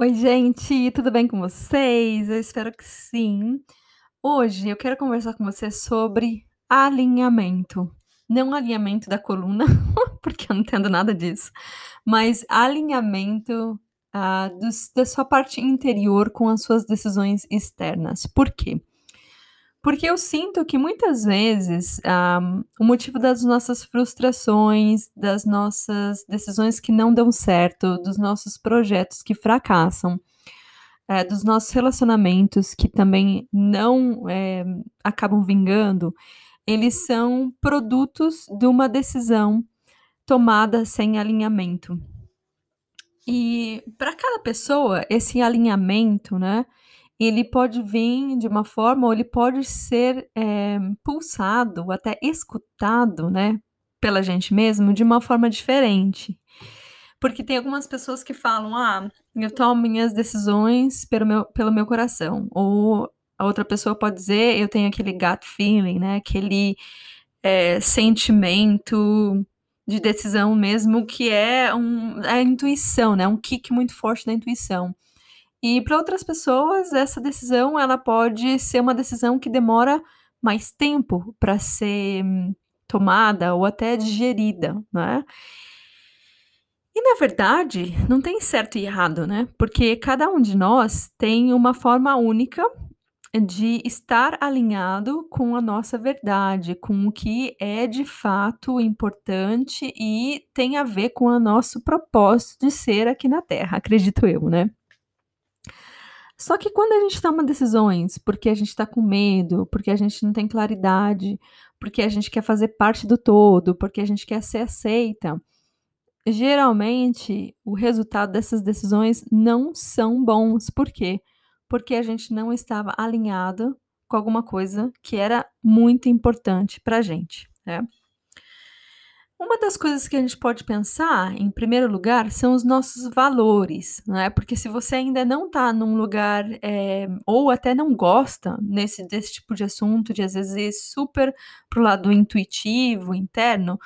Oi, gente, tudo bem com vocês? Eu espero que sim. Hoje eu quero conversar com você sobre alinhamento. Não alinhamento da coluna, porque eu não entendo nada disso, mas alinhamento uh, dos, da sua parte interior com as suas decisões externas. Por quê? Porque eu sinto que muitas vezes um, o motivo das nossas frustrações, das nossas decisões que não dão certo, dos nossos projetos que fracassam, é, dos nossos relacionamentos que também não é, acabam vingando, eles são produtos de uma decisão tomada sem alinhamento. E para cada pessoa, esse alinhamento, né? Ele pode vir de uma forma ou ele pode ser é, pulsado até escutado, né, pela gente mesmo de uma forma diferente. Porque tem algumas pessoas que falam, ah, eu tomo minhas decisões pelo meu, pelo meu coração. Ou a outra pessoa pode dizer, eu tenho aquele gut feeling, né, aquele é, sentimento de decisão mesmo que é um, a intuição, né, um kick muito forte da intuição. E para outras pessoas, essa decisão ela pode ser uma decisão que demora mais tempo para ser tomada ou até digerida, né? E na verdade, não tem certo e errado, né? Porque cada um de nós tem uma forma única de estar alinhado com a nossa verdade, com o que é de fato importante e tem a ver com o nosso propósito de ser aqui na Terra, acredito eu, né? Só que quando a gente toma decisões porque a gente está com medo, porque a gente não tem claridade, porque a gente quer fazer parte do todo, porque a gente quer ser aceita, geralmente o resultado dessas decisões não são bons. Por quê? Porque a gente não estava alinhado com alguma coisa que era muito importante para a gente. Né? Uma das coisas que a gente pode pensar, em primeiro lugar, são os nossos valores, né? Porque se você ainda não está num lugar, é, ou até não gosta nesse, desse tipo de assunto, de às vezes ir super pro lado intuitivo, interno,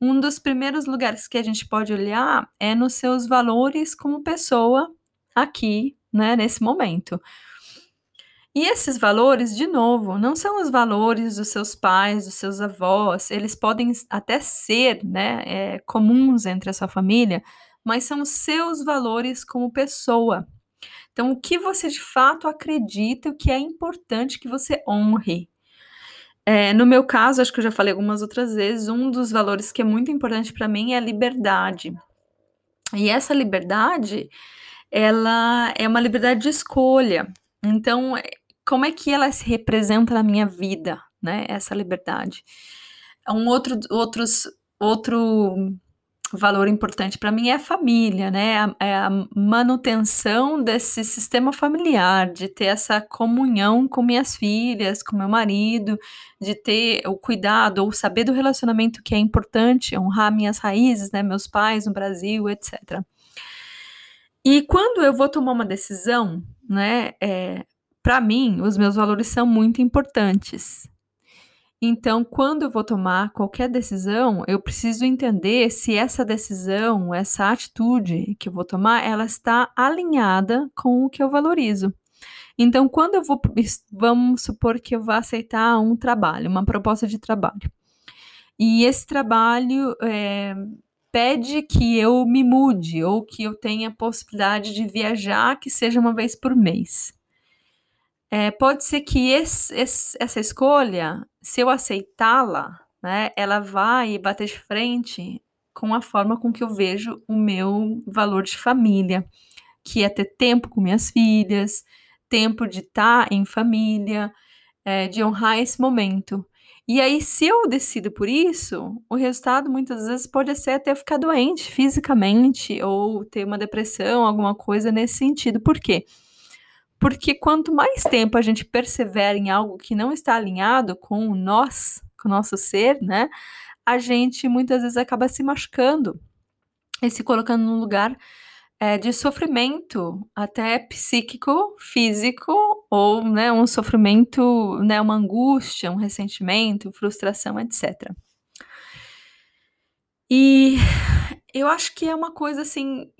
um dos primeiros lugares que a gente pode olhar é nos seus valores como pessoa aqui, né, nesse momento. E esses valores, de novo, não são os valores dos seus pais, dos seus avós, eles podem até ser né, é, comuns entre a sua família, mas são os seus valores como pessoa. Então, o que você de fato acredita, o que é importante que você honre. É, no meu caso, acho que eu já falei algumas outras vezes, um dos valores que é muito importante para mim é a liberdade. E essa liberdade, ela é uma liberdade de escolha. Então, como é que ela se representa na minha vida, né? Essa liberdade. Um outro, outros, outro valor importante para mim é a família, né? A, é a manutenção desse sistema familiar, de ter essa comunhão com minhas filhas, com meu marido, de ter o cuidado ou saber do relacionamento que é importante, honrar minhas raízes, né? Meus pais no Brasil, etc. E quando eu vou tomar uma decisão, né? É, para mim, os meus valores são muito importantes. Então, quando eu vou tomar qualquer decisão, eu preciso entender se essa decisão, essa atitude que eu vou tomar, ela está alinhada com o que eu valorizo. Então, quando eu vou, vamos supor que eu vou aceitar um trabalho, uma proposta de trabalho, e esse trabalho é, pede que eu me mude ou que eu tenha a possibilidade de viajar, que seja uma vez por mês é, pode ser que esse, esse, essa escolha, se eu aceitá-la, né, ela vai bater de frente com a forma com que eu vejo o meu valor de família, que é ter tempo com minhas filhas, tempo de estar em família, é, de honrar esse momento. E aí, se eu decido por isso, o resultado muitas vezes pode ser até ficar doente fisicamente ou ter uma depressão, alguma coisa nesse sentido. Por quê? Porque quanto mais tempo a gente persevera em algo que não está alinhado com nós, com o nosso ser, né? A gente muitas vezes acaba se machucando e se colocando num lugar é, de sofrimento, até psíquico, físico, ou né, um sofrimento, né, uma angústia, um ressentimento, frustração, etc. E eu acho que é uma coisa assim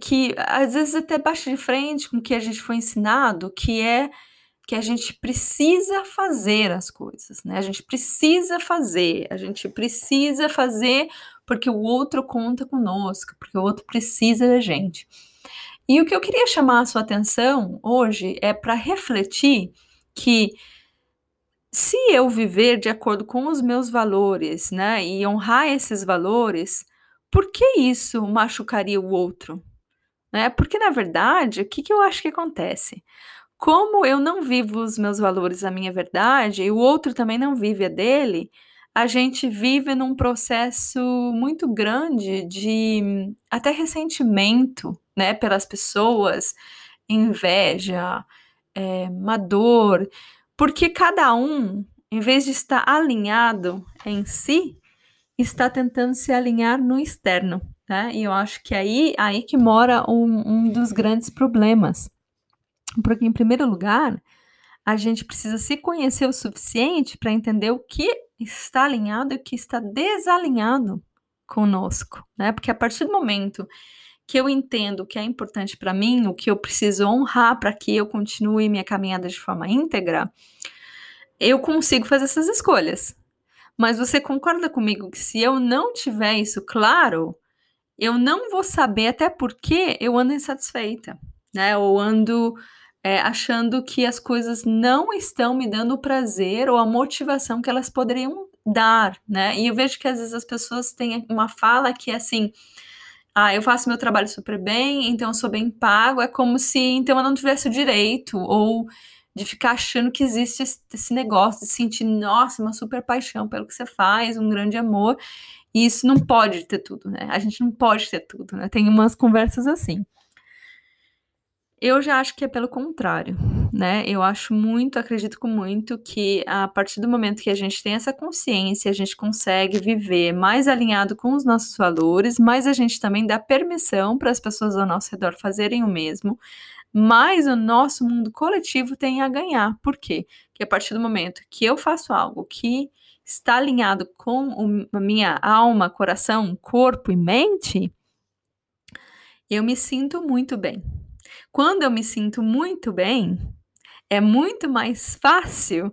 que às vezes até bate de frente com o que a gente foi ensinado, que é que a gente precisa fazer as coisas, né? A gente precisa fazer, a gente precisa fazer porque o outro conta conosco, porque o outro precisa da gente. E o que eu queria chamar a sua atenção hoje é para refletir que se eu viver de acordo com os meus valores, né, e honrar esses valores, por que isso machucaria o outro? Né? Porque, na verdade, o que, que eu acho que acontece? Como eu não vivo os meus valores, a minha verdade, e o outro também não vive a dele, a gente vive num processo muito grande de até ressentimento, né, pelas pessoas, inveja, é, uma dor, porque cada um, em vez de estar alinhado em si, está tentando se alinhar no externo, né? E eu acho que aí, aí que mora um, um dos grandes problemas. Porque, em primeiro lugar, a gente precisa se conhecer o suficiente para entender o que está alinhado e o que está desalinhado conosco, né? Porque a partir do momento que eu entendo o que é importante para mim, o que eu preciso honrar para que eu continue minha caminhada de forma íntegra, eu consigo fazer essas escolhas. Mas você concorda comigo que se eu não tiver isso claro, eu não vou saber até porque eu ando insatisfeita, né? Ou ando é, achando que as coisas não estão me dando o prazer ou a motivação que elas poderiam dar, né? E eu vejo que às vezes as pessoas têm uma fala que é assim. Ah, eu faço meu trabalho super bem, então eu sou bem pago. É como se então eu não tivesse o direito, ou de ficar achando que existe esse negócio, de sentir, nossa, uma super paixão pelo que você faz, um grande amor. E isso não pode ter tudo, né? A gente não pode ter tudo, né? Tem umas conversas assim. Eu já acho que é pelo contrário, né? Eu acho muito, acredito com muito que a partir do momento que a gente tem essa consciência, a gente consegue viver mais alinhado com os nossos valores, mas a gente também dá permissão para as pessoas ao nosso redor fazerem o mesmo, mas o nosso mundo coletivo tem a ganhar. Por quê? Porque a partir do momento que eu faço algo que está alinhado com a minha alma, coração, corpo e mente, eu me sinto muito bem. Quando eu me sinto muito bem, é muito mais fácil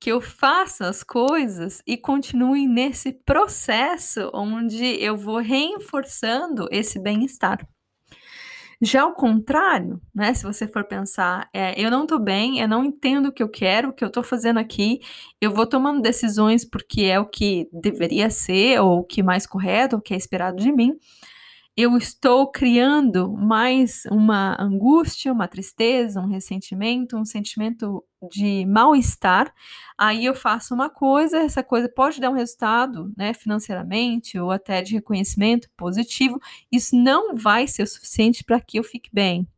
que eu faça as coisas e continue nesse processo onde eu vou reforçando esse bem-estar. Já ao contrário, né, se você for pensar, é, eu não estou bem, eu não entendo o que eu quero, o que eu estou fazendo aqui, eu vou tomando decisões porque é o que deveria ser, ou o que é mais correto, o que é esperado de mim, eu estou criando mais uma angústia, uma tristeza, um ressentimento, um sentimento de mal-estar. Aí eu faço uma coisa, essa coisa pode dar um resultado, né, financeiramente ou até de reconhecimento positivo. Isso não vai ser o suficiente para que eu fique bem.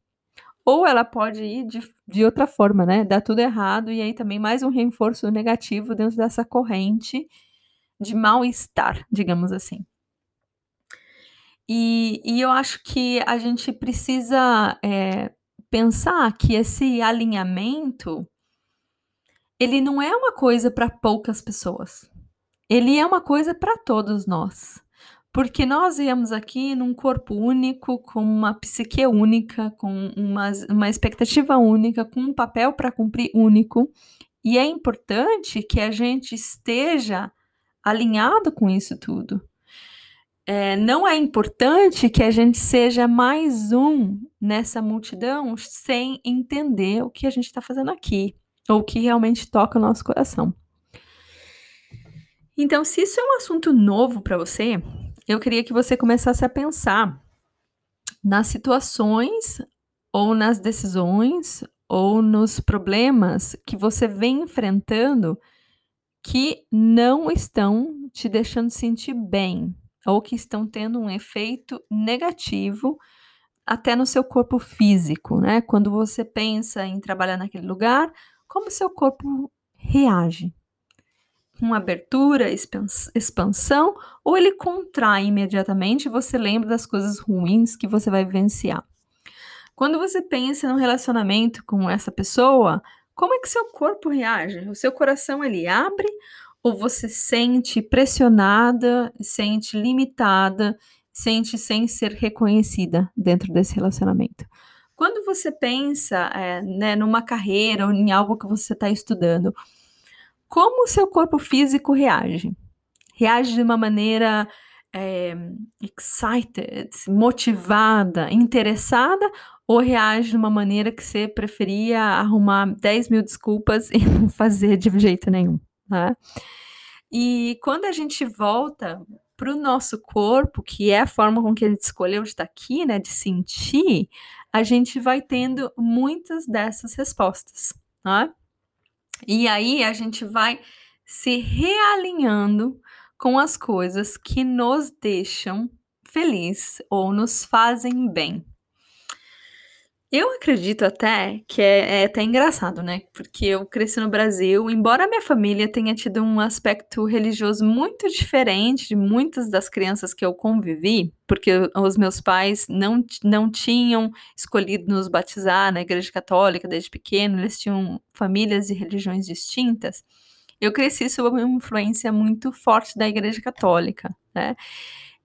Ou ela pode ir de, de outra forma, né? Dar tudo errado e aí também mais um reforço negativo dentro dessa corrente de mal-estar, digamos assim. E, e eu acho que a gente precisa é, pensar que esse alinhamento ele não é uma coisa para poucas pessoas. Ele é uma coisa para todos nós. Porque nós viemos aqui num corpo único, com uma psique única, com uma, uma expectativa única, com um papel para cumprir único. E é importante que a gente esteja alinhado com isso tudo é, não é importante que a gente seja mais um nessa multidão sem entender o que a gente está fazendo aqui, ou o que realmente toca o nosso coração. Então, se isso é um assunto novo para você, eu queria que você começasse a pensar nas situações ou nas decisões ou nos problemas que você vem enfrentando que não estão te deixando sentir bem ou que estão tendo um efeito negativo até no seu corpo físico, né? Quando você pensa em trabalhar naquele lugar, como seu corpo reage? Com abertura, expansão, ou ele contrai imediatamente e você lembra das coisas ruins que você vai vivenciar? Quando você pensa num relacionamento com essa pessoa, como é que seu corpo reage? O seu coração ele abre ou você sente pressionada, sente limitada, sente sem ser reconhecida dentro desse relacionamento? Quando você pensa é, né, numa carreira ou em algo que você está estudando, como o seu corpo físico reage? Reage de uma maneira é, excited, motivada, interessada, ou reage de uma maneira que você preferia arrumar 10 mil desculpas e não fazer de jeito nenhum, né? E quando a gente volta para o nosso corpo, que é a forma com que gente escolheu de estar aqui, né, de sentir, a gente vai tendo muitas dessas respostas, né? E aí a gente vai se realinhando com as coisas que nos deixam feliz ou nos fazem bem. Eu acredito até que é, é, até engraçado, né? Porque eu cresci no Brasil, embora minha família tenha tido um aspecto religioso muito diferente de muitas das crianças que eu convivi, porque os meus pais não, não tinham escolhido nos batizar na igreja católica desde pequeno, eles tinham famílias e religiões distintas. Eu cresci sob uma influência muito forte da igreja católica, né?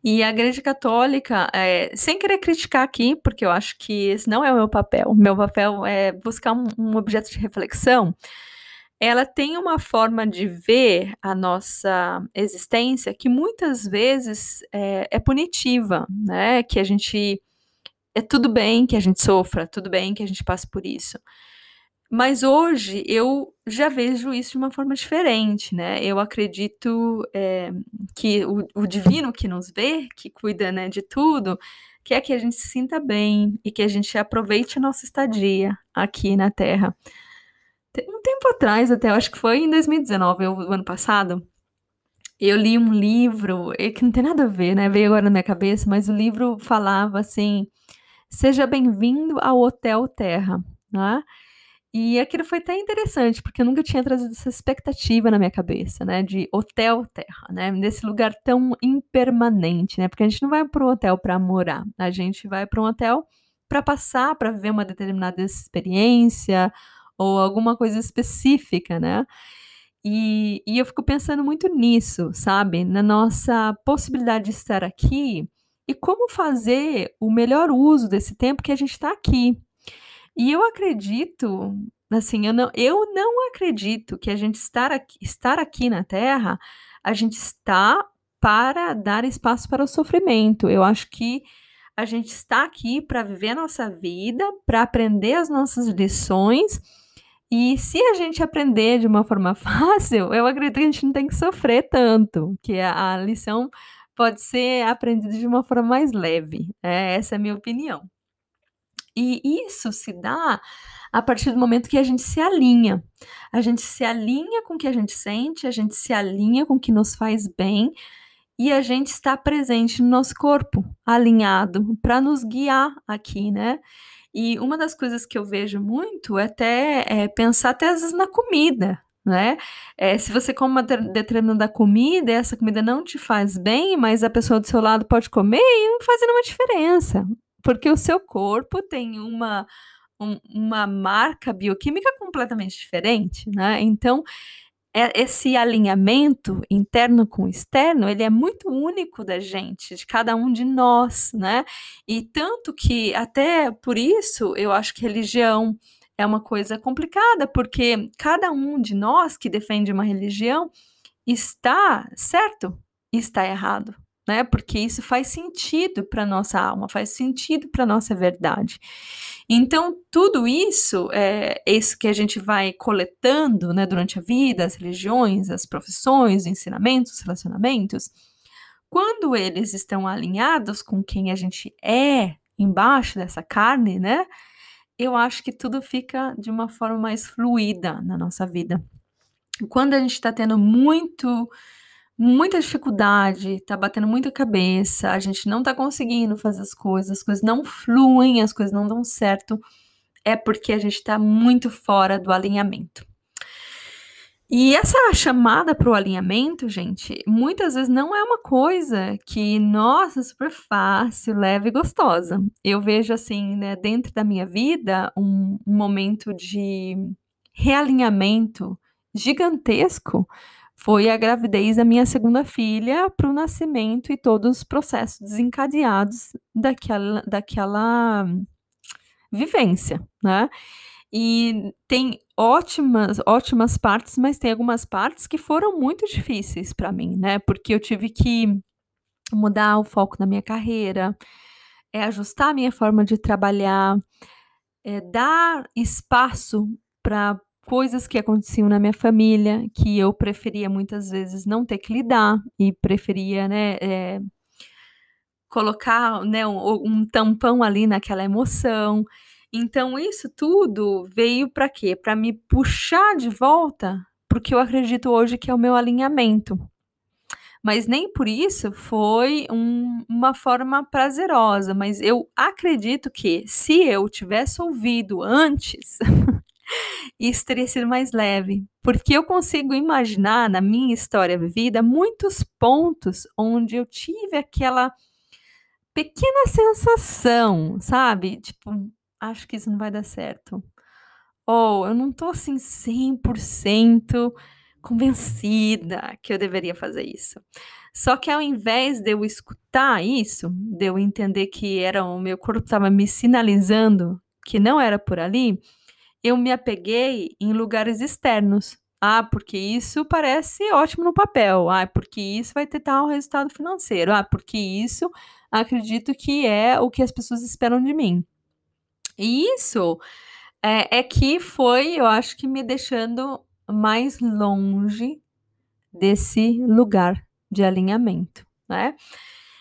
E a Igreja Católica, é, sem querer criticar aqui, porque eu acho que esse não é o meu papel, meu papel é buscar um, um objeto de reflexão, ela tem uma forma de ver a nossa existência que muitas vezes é, é punitiva, né? Que a gente. É tudo bem que a gente sofra, tudo bem que a gente passe por isso. Mas hoje eu já vejo isso de uma forma diferente, né? Eu acredito é, que o, o, divino que nos vê, que cuida né, de tudo, quer que a gente se sinta bem e que a gente aproveite a nossa estadia aqui na Terra. Um tempo atrás, até, acho que foi em 2019, o ano passado, eu li um livro, que não tem nada a ver, né? Veio agora na minha cabeça, mas o livro falava assim: Seja bem-vindo ao Hotel Terra, né? E aquilo foi até interessante, porque eu nunca tinha trazido essa expectativa na minha cabeça, né? De hotel terra, né? Nesse lugar tão impermanente, né? Porque a gente não vai para um hotel para morar, a gente vai para um hotel para passar, para viver uma determinada experiência ou alguma coisa específica, né? E, e eu fico pensando muito nisso, sabe? Na nossa possibilidade de estar aqui e como fazer o melhor uso desse tempo que a gente está aqui, e eu acredito, assim, eu não, eu não acredito que a gente estar aqui, estar aqui na Terra, a gente está para dar espaço para o sofrimento. Eu acho que a gente está aqui para viver a nossa vida, para aprender as nossas lições. E se a gente aprender de uma forma fácil, eu acredito que a gente não tem que sofrer tanto, que a, lição pode ser aprendida de uma forma mais leve. É, essa é a minha opinião. E isso se dá a partir do momento que a gente se alinha. A gente se alinha com o que a gente sente, a gente se alinha com o que nos faz bem e a gente está presente no nosso corpo, alinhado, para nos guiar aqui, né? E uma das coisas que eu vejo muito é até é pensar até às vezes na comida, né? É, se você come uma determinada comida essa comida não te faz bem, mas a pessoa do seu lado pode comer e não faz nenhuma diferença porque o seu corpo tem uma, um, uma marca bioquímica completamente diferente, né? Então, é, esse alinhamento interno com externo, ele é muito único da gente, de cada um de nós, né? E tanto que, até por isso, eu acho que religião é uma coisa complicada, porque cada um de nós que defende uma religião está certo e está errado, né? Porque isso faz sentido para nossa alma, faz sentido para nossa verdade. Então, tudo isso é isso que a gente vai coletando, né, durante a vida, as religiões, as profissões, os ensinamentos, os relacionamentos, quando eles estão alinhados com quem a gente é embaixo dessa carne, né? Eu acho que tudo fica de uma forma mais fluida na nossa vida. quando a gente está tendo muito muita dificuldade, está batendo muita cabeça, a gente não está conseguindo fazer as coisas, as coisas não fluem, as coisas não dão certo, é porque a gente está muito fora do alinhamento. E essa chamada para o alinhamento, gente, muitas vezes não é uma coisa que, nossa, super fácil, leve e gostosa. Eu vejo, assim, né, dentro da minha vida, um, um momento de realinhamento gigantesco foi a gravidez da minha segunda filha para o nascimento e todos os processos desencadeados daquela, daquela vivência, né? E tem ótimas, ótimas partes, mas tem algumas partes que foram muito difíceis para mim, né? Porque eu tive que mudar o foco na minha carreira, é ajustar a minha forma de trabalhar, é dar espaço para coisas que aconteciam na minha família que eu preferia muitas vezes não ter que lidar e preferia, né, é, colocar né, um, um tampão ali naquela emoção. Então, isso tudo veio para quê? Para me puxar de volta porque eu acredito hoje que é o meu alinhamento. Mas nem por isso foi um, uma forma prazerosa. Mas eu acredito que se eu tivesse ouvido antes, isso teria sido mais leve. Porque eu consigo imaginar na minha história vivida muitos pontos onde eu tive aquela pequena sensação, sabe? Tipo, acho que isso não vai dar certo. Ou eu não tô assim 100% convencida que eu deveria fazer isso. Só que ao invés de eu escutar isso, de eu entender que era o meu corpo estava me sinalizando que não era por ali, eu me apeguei em lugares externos. Ah, porque isso parece ótimo no papel. Ah, porque isso vai ter tal resultado financeiro. Ah, porque isso acredito que é o que as pessoas esperam de mim. E isso é, é que foi, eu acho que me deixando mais longe desse lugar de alinhamento, né?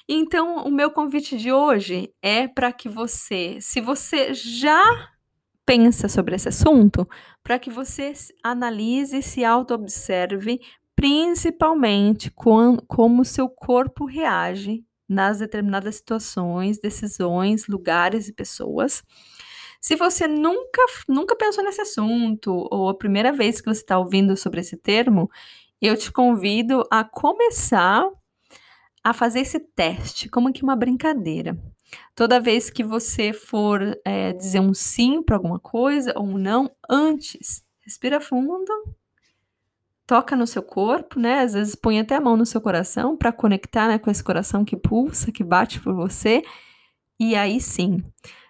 Então, o meu convite de hoje é para que você, se você já pensa sobre esse assunto, para que você analise e se auto-observe, principalmente com, como seu corpo reage nas determinadas situações, decisões, lugares e pessoas se você nunca, nunca pensou nesse assunto, ou a primeira vez que você está ouvindo sobre esse termo, eu te convido a começar a fazer esse teste, como que uma brincadeira. Toda vez que você for é, dizer um sim para alguma coisa ou um não, antes, respira fundo, toca no seu corpo, né? Às vezes põe até a mão no seu coração para conectar né, com esse coração que pulsa, que bate por você. E aí sim,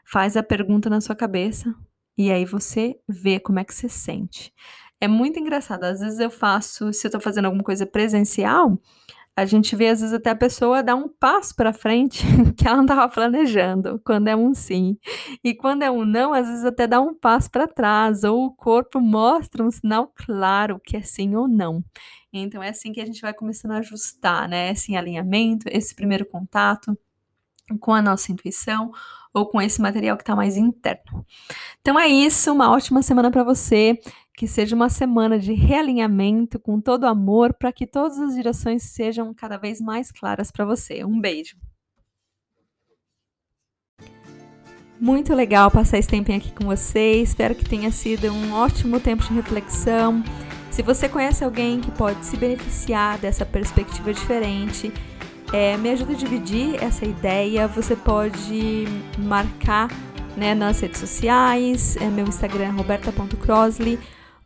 faz a pergunta na sua cabeça e aí você vê como é que você sente. É muito engraçado. Às vezes eu faço, se eu tô fazendo alguma coisa presencial, a gente vê às vezes até a pessoa dar um passo para frente que ela não estava planejando, quando é um sim. E quando é um não, às vezes até dá um passo para trás, ou o corpo mostra um sinal claro que é sim ou não. Então é assim que a gente vai começando a ajustar, né? Esse alinhamento, esse primeiro contato com a nossa intuição ou com esse material que está mais interno. Então é isso, uma ótima semana para você, que seja uma semana de realinhamento com todo amor para que todas as direções sejam cada vez mais claras para você. Um beijo. Muito legal passar esse tempinho aqui com você. Espero que tenha sido um ótimo tempo de reflexão. Se você conhece alguém que pode se beneficiar dessa perspectiva diferente, é, me ajuda a dividir essa ideia. Você pode marcar né, nas redes sociais, é, meu Instagram roberta.crossley,